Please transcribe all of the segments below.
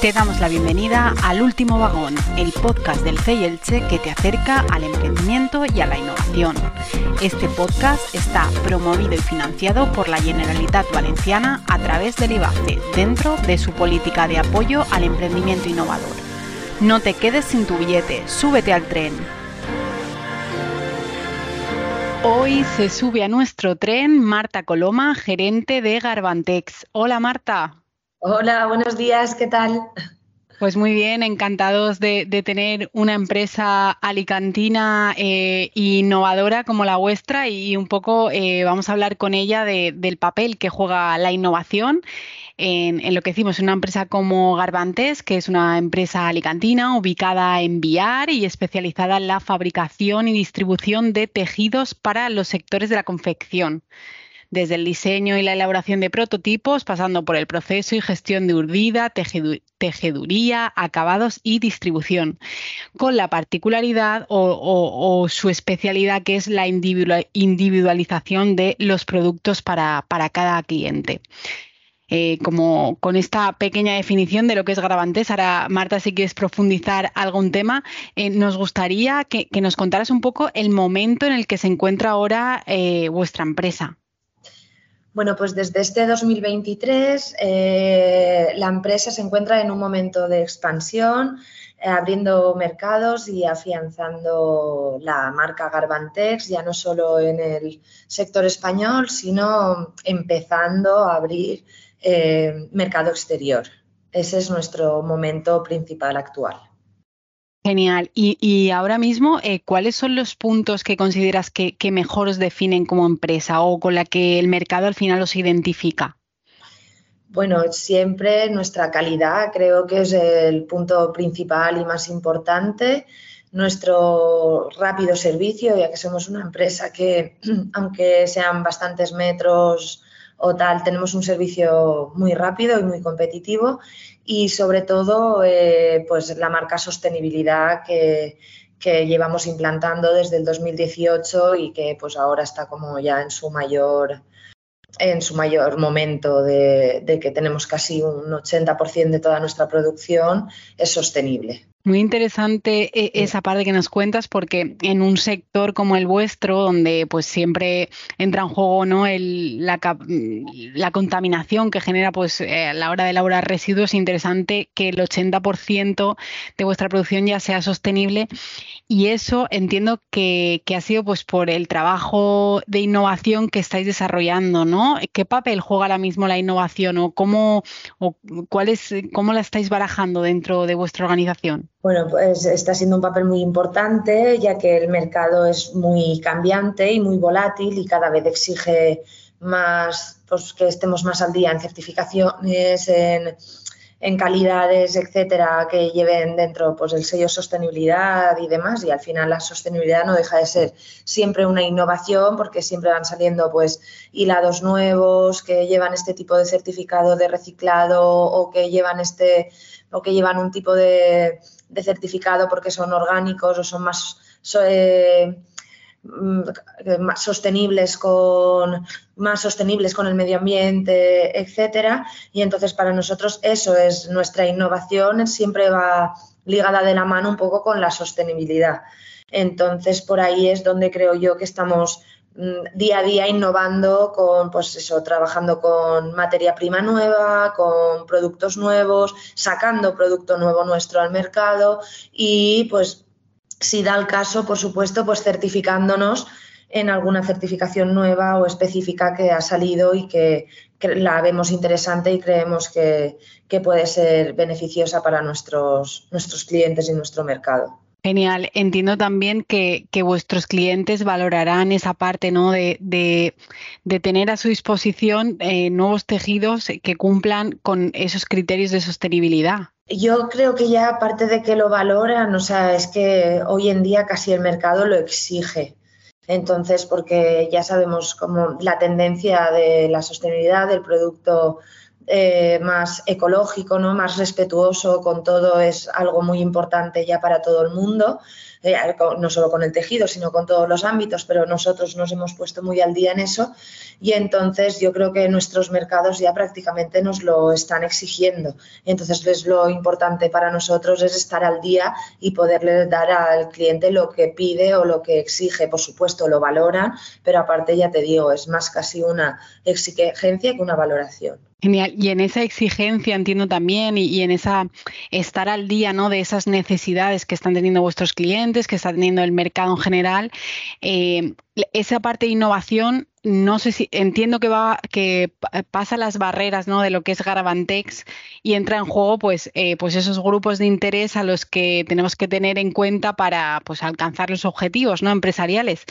Te damos la bienvenida al Último Vagón, el podcast del CEI que te acerca al emprendimiento y a la innovación. Este podcast está promovido y financiado por la Generalitat Valenciana a través del IBACE, dentro de su política de apoyo al emprendimiento innovador. No te quedes sin tu billete, súbete al tren. Hoy se sube a nuestro tren Marta Coloma, gerente de Garbantex. Hola Marta. Hola, buenos días, ¿qué tal? Pues muy bien, encantados de, tener una empresa alicantina e innovadora como la vuestra y un poco eh, vamos a hablar con ella del papel que juega la innovación en, lo que decimos, una empresa como Garbantes, que es una empresa alicantina ubicada en Viar y especializada en la fabricación y distribución de tejidos para los sectores de la confección desde el diseño y la elaboración de prototipos, pasando por el proceso y gestión de urdida, tejeduría, acabados y distribución, con la particularidad o, su especialidad que es la individualización de los productos para, cada cliente. Eh, como con esta pequeña definición de lo que es Grabantes. Ahora, Marta, si quieres profundizar algún tema, eh, nos gustaría que, nos contaras un poco el momento en el que se encuentra ahora eh, vuestra empresa. Bueno, pues desde este 2023 eh, la empresa se encuentra en un momento de expansión, eh, abriendo mercados y afianzando la marca Garbantex, ya no solo en el sector español, sino empezando a abrir eh, mercado exterior. Ese es nuestro momento principal actual. Genial. Y, ahora mismo, eh, ¿cuáles son los puntos que consideras que, mejor os definen como empresa o con la que el mercado al final os identifica? Bueno, siempre nuestra calidad creo que es el punto principal y más importante. Nuestro rápido servicio, ya que somos una empresa que, aunque sean bastantes metros o tal, tenemos un servicio muy rápido y muy competitivo y sobre todo eh, pues la marca sostenibilidad que, llevamos implantando desde el 2018 y que pues ahora está como ya en su mayor en su mayor momento de, de que tenemos casi un 80% de toda nuestra producción es sostenible. Muy interesante eh, esa parte que nos cuentas porque en un sector como el vuestro, donde pues siempre entra en juego ¿no? la, contaminación que genera pues eh, a la hora de elaborar residuos, es interesante que el 80% de vuestra producción ya sea sostenible y eso entiendo que, ha sido pues por el trabajo de innovación que estáis desarrollando, ¿no? ¿Qué papel juega ahora mismo la innovación o cómo, o cuál es, cómo la estáis barajando dentro de vuestra organización? Bueno, pues está siendo un papel muy importante, ya que el mercado es muy cambiante y muy volátil y cada vez exige más, pues que estemos más al día en certificaciones, en, en calidades, etcétera, que lleven dentro pues el sello sostenibilidad y demás. Y al final la sostenibilidad no deja de ser siempre una innovación porque siempre van saliendo pues hilados nuevos que llevan este tipo de certificado de reciclado o que llevan este o que llevan un tipo de de certificado porque son orgánicos o son más, eh, mm, más sostenibles con más sostenibles con el medio ambiente, etcétera. Y entonces para nosotros eso es nuestra innovación, siempre va ligada de la mano un poco con la sostenibilidad. Entonces por ahí es donde creo yo que estamos día a día innovando con, pues eso, trabajando con materia prima nueva, con productos nuevos, sacando producto nuevo nuestro al mercado y pues si da el caso, por supuesto, pues certificándonos en alguna certificación nueva o específica que ha salido y que, la vemos interesante y creemos que, que puede ser beneficiosa para nuestros, nuestros clientes y nuestro mercado. Genial. Entiendo también que, vuestros clientes valorarán esa parte ¿no? de, tener a su disposición eh, nuevos tejidos que cumplan con esos criterios de sostenibilidad. Yo creo que ya aparte de que lo valoran, o sea, es que hoy en día casi el mercado lo exige. Entonces, porque ya sabemos cómo la tendencia de la sostenibilidad del producto eh, más ecológico, ¿no? más respetuoso con todo es algo muy importante ya para todo el mundo. Eh, no solo con el tejido, sino con todos los ámbitos, pero nosotros nos hemos puesto muy al día en eso y entonces yo creo que nuestros mercados ya prácticamente nos lo están exigiendo. Entonces es lo importante para nosotros es estar al día y poderle dar al cliente lo que pide o lo que exige. Por supuesto, lo valoran, pero aparte ya te digo, es más casi una exigencia que una valoración. Genial. Y en esa exigencia entiendo también y, en esa estar al día ¿no? de esas necesidades que están teniendo vuestros clientes, que está teniendo el mercado en general, eh, esa parte de innovación, no sé si entiendo que va, que pasa las barreras ¿no? de lo que es Garabantex y entra en juego pues, eh, pues esos grupos de interés a los que tenemos que tener en cuenta para pues, alcanzar los objetivos ¿no? empresariales.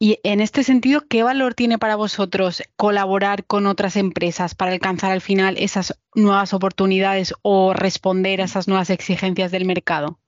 Y en este sentido, ¿qué valor tiene para vosotros colaborar con otras empresas para alcanzar al final esas nuevas oportunidades o responder a esas nuevas exigencias del mercado?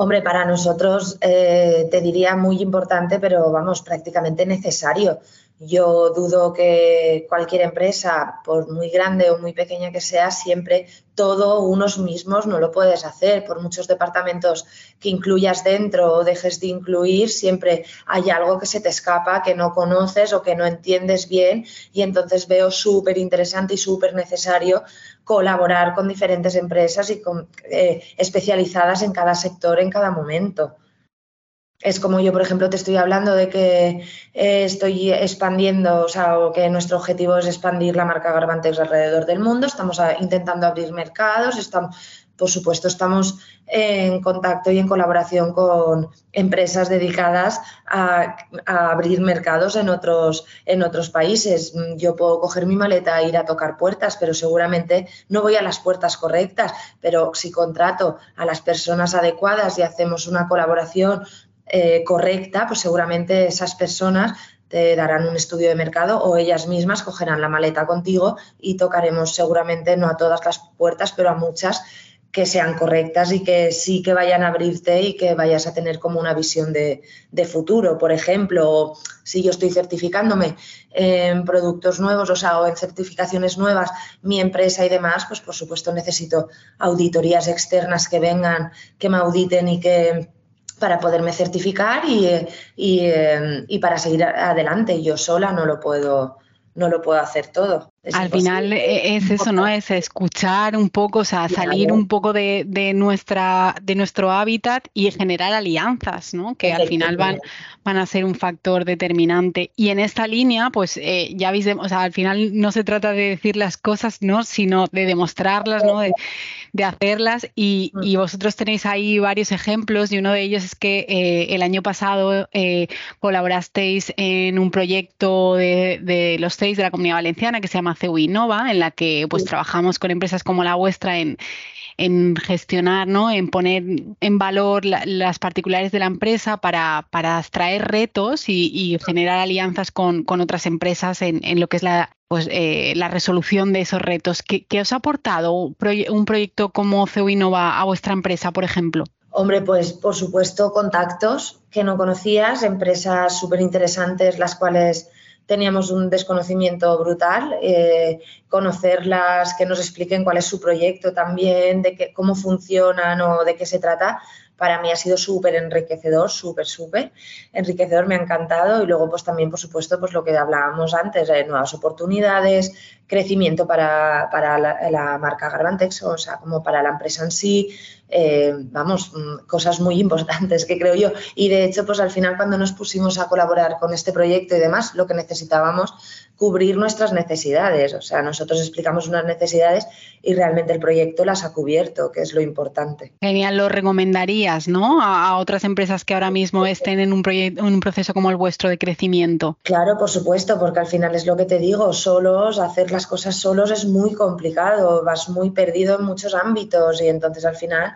Hombre, para nosotros eh, te diría muy importante, pero vamos, prácticamente necesario. Yo dudo que cualquier empresa, por muy grande o muy pequeña que sea, siempre todo unos mismos no lo puedes hacer. Por muchos departamentos que incluyas dentro o dejes de incluir, siempre hay algo que se te escapa, que no conoces o que no entiendes bien. Y entonces veo súper interesante y súper necesario colaborar con diferentes empresas y eh, especializadas en cada sector, en cada momento. Es como yo, por ejemplo, te estoy hablando de que eh, estoy expandiendo, o sea, o que nuestro objetivo es expandir la marca Garbantex alrededor del mundo. Estamos intentando abrir mercados, estamos, por supuesto, estamos en contacto y en colaboración con empresas dedicadas a, abrir mercados en otros, en otros países. Yo puedo coger mi maleta e ir a tocar puertas, pero seguramente no voy a las puertas correctas. Pero si contrato a las personas adecuadas y hacemos una colaboración eh, correcta, pues seguramente esas personas te darán un estudio de mercado o ellas mismas cogerán la maleta contigo y tocaremos seguramente no a todas las puertas, pero a muchas que sean correctas y que sí que vayan a abrirte y que vayas a tener como una visión de, futuro. Por ejemplo, si yo estoy certificándome en productos nuevos, o sea, en certificaciones nuevas, mi empresa y demás, pues por supuesto necesito auditorías externas que vengan, que me auditen y que para poderme certificar y, y, para seguir adelante. Yo sola no lo puedo, no lo puedo hacer todo. Al final e, es eso, ¿no? Es escuchar un poco, o sea, salir un poco de, nuestra, de nuestro hábitat y generar alianzas, ¿no? Que al final van, van a ser un factor determinante. Y en esta línea, pues eh, ya veis, o sea, al final no se trata de decir las cosas, ¿no? Sino de demostrarlas, ¿no? De, hacerlas. Y, mm. y, vosotros tenéis ahí varios ejemplos y uno de ellos es que eh, el año pasado eh, colaborasteis en un proyecto de, de los seis de la Comunidad Valenciana que se llama CEU Innova, en la que pues trabajamos con empresas como la vuestra en, gestionar, ¿no? en poner en valor las particulares de la empresa para, para extraer retos y, generar alianzas con, otras empresas en, lo que es la, pues, eh, la resolución de esos retos. ¿Qué, os ha aportado un, proyecto como CEU Innova a vuestra empresa, por ejemplo? Hombre, pues por supuesto contactos que no conocías, empresas súper interesantes, las cuales teníamos un desconocimiento brutal, eh, conocerlas, que nos expliquen cuál es su proyecto también, de que, cómo funcionan o de qué se trata, para mí ha sido súper enriquecedor, súper, súper enriquecedor, me ha encantado. Y luego pues también, por supuesto, pues lo que hablábamos antes, de nuevas oportunidades, crecimiento para, la, marca Garbantex, o sea, como para la empresa en sí, eh, vamos, mm, cosas muy importantes que creo yo. Y de hecho, pues al final cuando nos pusimos a colaborar con este proyecto y demás, lo que necesitábamos cubrir nuestras necesidades. O sea, nosotros explicamos unas necesidades y realmente el proyecto las ha cubierto, que es lo importante. Genial, lo recomendarías, ¿no? A, otras empresas que ahora mismo estén en un, un proceso como el vuestro de crecimiento. Claro, por supuesto, porque al final es lo que te digo, solos, hacer las cosas solos es muy complicado, vas muy perdido en muchos ámbitos y entonces al final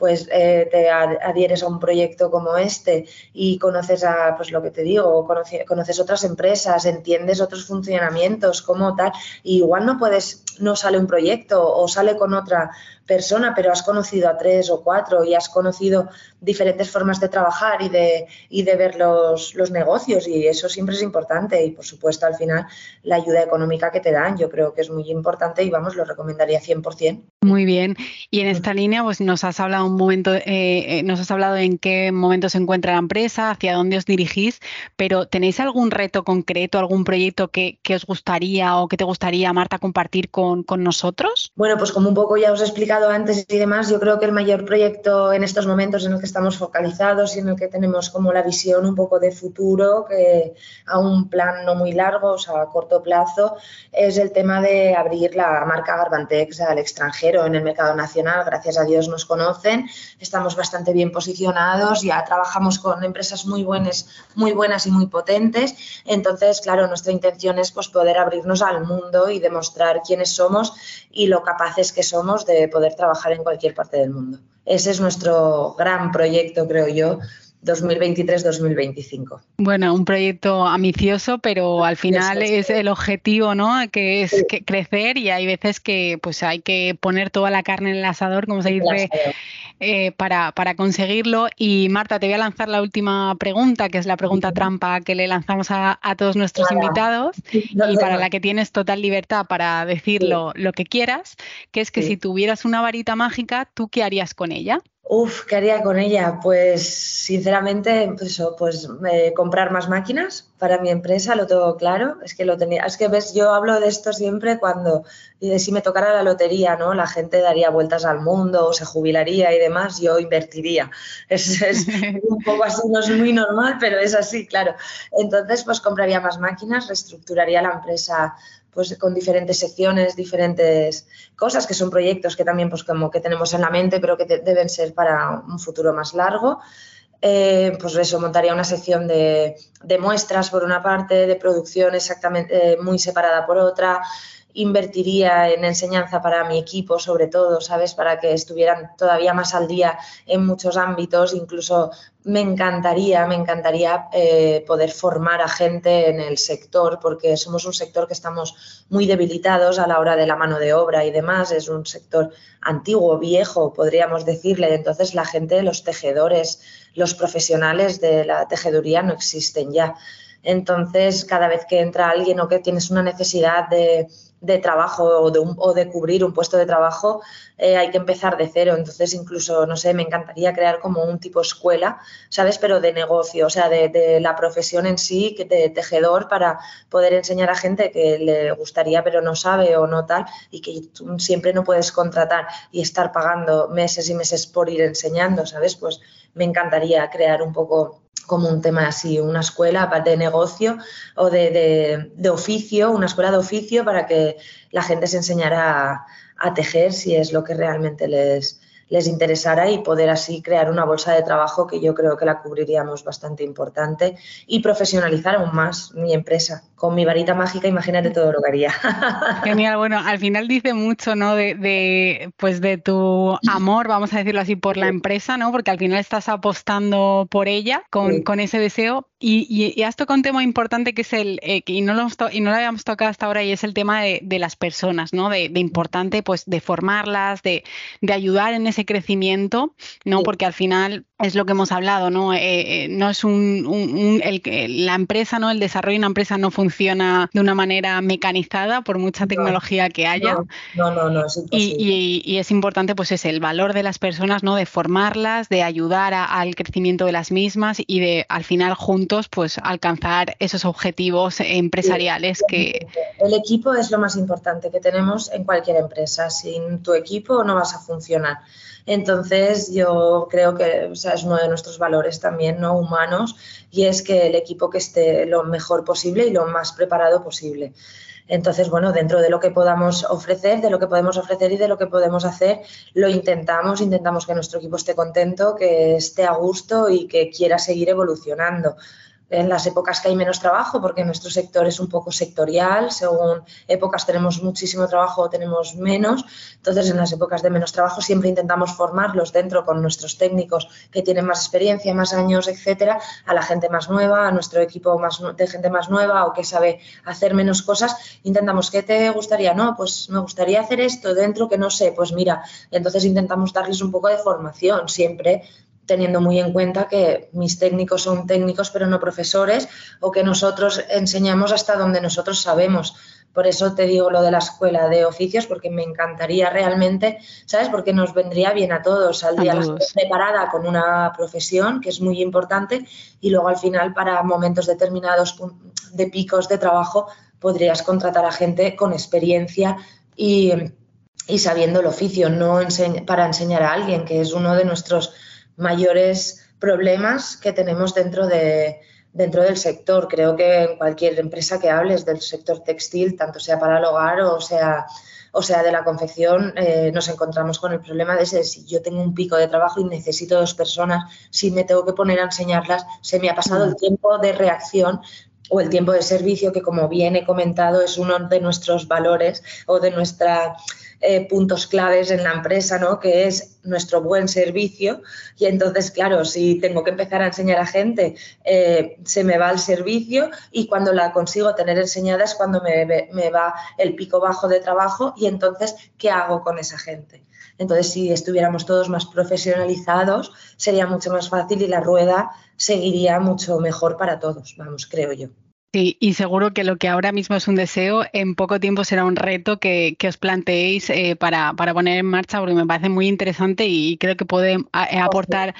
pues eh, te adhieres a un proyecto como este y conoces a, pues lo que te digo, conoces, otras empresas, entiendes otros funcionamientos, como tal, y igual no puedes, no sale un proyecto o sale con otra persona, pero has conocido a tres o cuatro y has conocido diferentes formas de trabajar y de, y de ver los, los negocios y eso siempre es importante y por supuesto al final la ayuda económica que te dan yo creo que es muy importante y vamos, lo recomendaría 100%. Muy bien. Y en esta línea, pues nos has hablado un momento, eh, eh, nos has hablado en qué momento se encuentra la empresa, hacia dónde os dirigís, pero ¿tenéis algún reto concreto, algún proyecto que, os gustaría o que te gustaría, Marta, compartir con, con, nosotros? Bueno, pues como un poco ya os he explicado antes y demás, yo creo que el mayor proyecto en estos momentos en el que estamos focalizados y en el que tenemos como la visión un poco de futuro, que a un plan no muy largo, o sea, a corto plazo, es el tema de abrir la marca Garbantex al extranjero en el mercado nacional. Gracias a Dios nos conocen, estamos bastante bien posicionados, ya trabajamos con empresas muy buenas, muy buenas y muy potentes. Entonces, claro, nuestra intención es pues, poder abrirnos al mundo y demostrar quiénes somos y lo capaces que somos de poder trabajar en cualquier parte del mundo. Ese es nuestro gran proyecto, creo yo, 2023-2025. Bueno, un proyecto ambicioso, pero al final es el objetivo, ¿no? Que es crecer y hay veces que pues hay que poner toda la carne en el asador, como se dice, eh, para, para, conseguirlo. Y Marta, te voy a lanzar la última pregunta, que es la pregunta trampa que le lanzamos a, todos nuestros invitados y para la que tienes total libertad para decirlo lo que quieras, que es que si tuvieras una varita mágica, ¿tú qué harías con ella? Uf, ¿qué haría con ella? Pues sinceramente, pues, pues eh, comprar más máquinas para mi empresa, lo tengo claro. Es que lo tenía, es que ves, yo hablo de esto siempre cuando de si me tocara la lotería, ¿no? La gente daría vueltas al mundo, o se jubilaría y demás, yo invertiría. Es un poco así, no es muy normal, pero es así, claro. Entonces, pues compraría más máquinas, reestructuraría la empresa pues con diferentes secciones, diferentes cosas, que son proyectos que también pues como que tenemos en la mente, pero que deben ser para un futuro más largo. Eh, pues eso, montaría una sección de, de, muestras por una parte, de producción exactamente eh, muy separada por otra, invertiría en enseñanza para mi equipo, sobre todo, ¿sabes? Para que estuvieran todavía más al día en muchos ámbitos. Incluso me encantaría, me encantaría eh, poder formar a gente en el sector, porque somos un sector que estamos muy debilitados a la hora de la mano de obra y demás. Es un sector antiguo, viejo, podríamos decirle. Entonces, la gente, los tejedores, los profesionales de la tejeduría no existen ya. Entonces, cada vez que entra alguien o que tienes una necesidad de de trabajo o de, o de, cubrir un puesto de trabajo, eh, hay que empezar de cero. Entonces, incluso, no sé, me encantaría crear como un tipo escuela, ¿sabes? Pero de negocio, o sea, de, la profesión en sí, de tejedor, para poder enseñar a gente que le gustaría pero no sabe o no tal, y que siempre no puedes contratar y estar pagando meses y meses por ir enseñando, ¿sabes? Pues me encantaría crear un poco como un tema así, una escuela de negocio o de, de, oficio, una escuela de oficio para que la gente se enseñara a tejer si es lo que realmente les, les interesara y poder así crear una bolsa de trabajo que yo creo que la cubriríamos bastante importante y profesionalizar aún más mi empresa. Con mi varita mágica, imagínate todo lo que haría. Genial, bueno, al final dice mucho, ¿no? De, pues de tu amor, vamos a decirlo así, por la empresa, ¿no? Porque al final estás apostando por ella con, con ese deseo. Y, y, has tocado un tema importante que es el, eh, y, no lo y no lo habíamos tocado hasta ahora, y es el tema de, de las personas, ¿no? De, de, importante, pues, de formarlas, de, de ayudar en ese crecimiento, ¿no? Porque al final es lo que hemos hablado, ¿no? Eh, eh, no es un, el, la empresa, ¿no? El desarrollo de una empresa no funciona de una manera mecanizada por mucha tecnología que haya. No, no, no, es y, y, es importante, pues, es el valor de las personas, ¿no? De formarlas, de ayudar al crecimiento de las mismas y de, al final, juntos, pues, alcanzar esos objetivos empresariales que... El equipo es lo más importante que tenemos en cualquier empresa. Sin tu equipo no vas a funcionar. Entonces, yo creo que es uno de nuestros valores también no humanos y es que el equipo que esté lo mejor posible y lo más preparado posible. Entonces, bueno, dentro de lo que podamos ofrecer, de lo que podemos ofrecer y de lo que podemos hacer, lo intentamos, intentamos que nuestro equipo esté contento, que esté a gusto y que quiera seguir evolucionando. En las épocas que hay menos trabajo, porque nuestro sector es un poco sectorial, según épocas tenemos muchísimo trabajo o tenemos menos, entonces en las épocas de menos trabajo siempre intentamos formarlos dentro con nuestros técnicos que tienen más experiencia, más años, etcétera, a la gente más nueva, a nuestro equipo más de gente más nueva o que sabe hacer menos cosas, intentamos, ¿qué te gustaría? No, pues me gustaría hacer esto dentro que no sé, pues mira, entonces intentamos darles un poco de formación siempre teniendo muy en cuenta que mis técnicos son técnicos pero no profesores o que nosotros enseñamos hasta donde nosotros sabemos. Por eso te digo lo de la escuela de oficios, porque me encantaría realmente, ¿sabes? Porque nos vendría bien a todos. Al día preparada con una profesión, que es muy importante, y luego al final para momentos determinados de picos de trabajo podrías contratar a gente con experiencia y, y sabiendo el oficio, no para enseñar a alguien, que es uno de nuestros mayores problemas que tenemos dentro, de, dentro del sector. Creo que en cualquier empresa que hables del sector textil, tanto sea para el hogar o sea, o sea de la confección, eh, nos encontramos con el problema de ese, si yo tengo un pico de trabajo y necesito dos personas, si me tengo que poner a enseñarlas, se me ha pasado el mm. tiempo de reacción o el tiempo de servicio, que como bien he comentado es uno de nuestros valores o de nuestra eh, puntos claves en la empresa, ¿no? Que es nuestro buen servicio. Y entonces, claro, si tengo que empezar a enseñar a gente, eh, se me va el servicio y cuando la consigo tener enseñada es cuando me, me va el pico bajo de trabajo y entonces, ¿qué hago con esa gente? Entonces, si estuviéramos todos más profesionalizados, sería mucho más fácil y la rueda seguiría mucho mejor para todos, vamos, creo yo. Sí, y seguro que lo que ahora mismo es un deseo, en poco tiempo será un reto que, os planteéis eh, para, poner en marcha, porque me parece muy interesante y creo que puede eh, aportar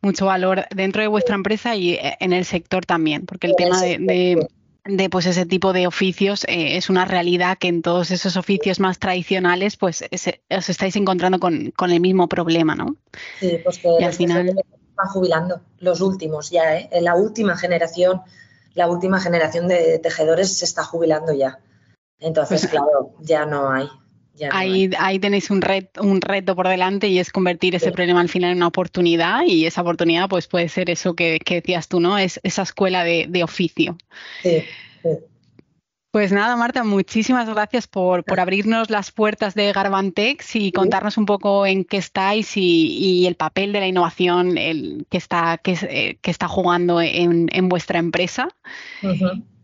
mucho valor dentro de vuestra empresa y eh, en el sector también, porque el tema de, de, pues ese tipo de oficios es una realidad que en todos esos oficios más tradicionales pues os estáis encontrando con, el mismo problema, ¿no? Sí, pues que y al final... están jubilando, los últimos ya, ¿eh? la última generación la última generación de tejedores se está jubilando ya. Entonces, pues, claro, ya no hay. ahí, ahí tenéis un, un reto por delante y es convertir ese problema al final en una oportunidad y esa oportunidad pues puede ser eso que, decías tú, ¿no? Es esa escuela de, de oficio. Sí. Pues nada, Marta, muchísimas gracias por, abrirnos las puertas de Garbantex y contarnos un poco en qué estáis y, el papel de la innovación el, que, está, que, eh, está jugando en, vuestra empresa.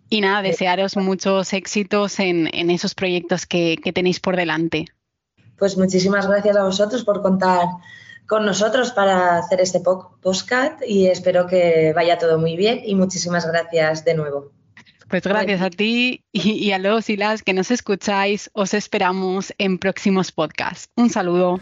Y nada, desearos muchos éxitos en, esos proyectos que, tenéis por delante. Pues muchísimas gracias a vosotros por contar con nosotros para hacer este podcast y espero que vaya todo muy bien y muchísimas gracias de nuevo. Pues gracias a ti y, a los y las que nos escucháis. Os esperamos en próximos podcasts. Un saludo.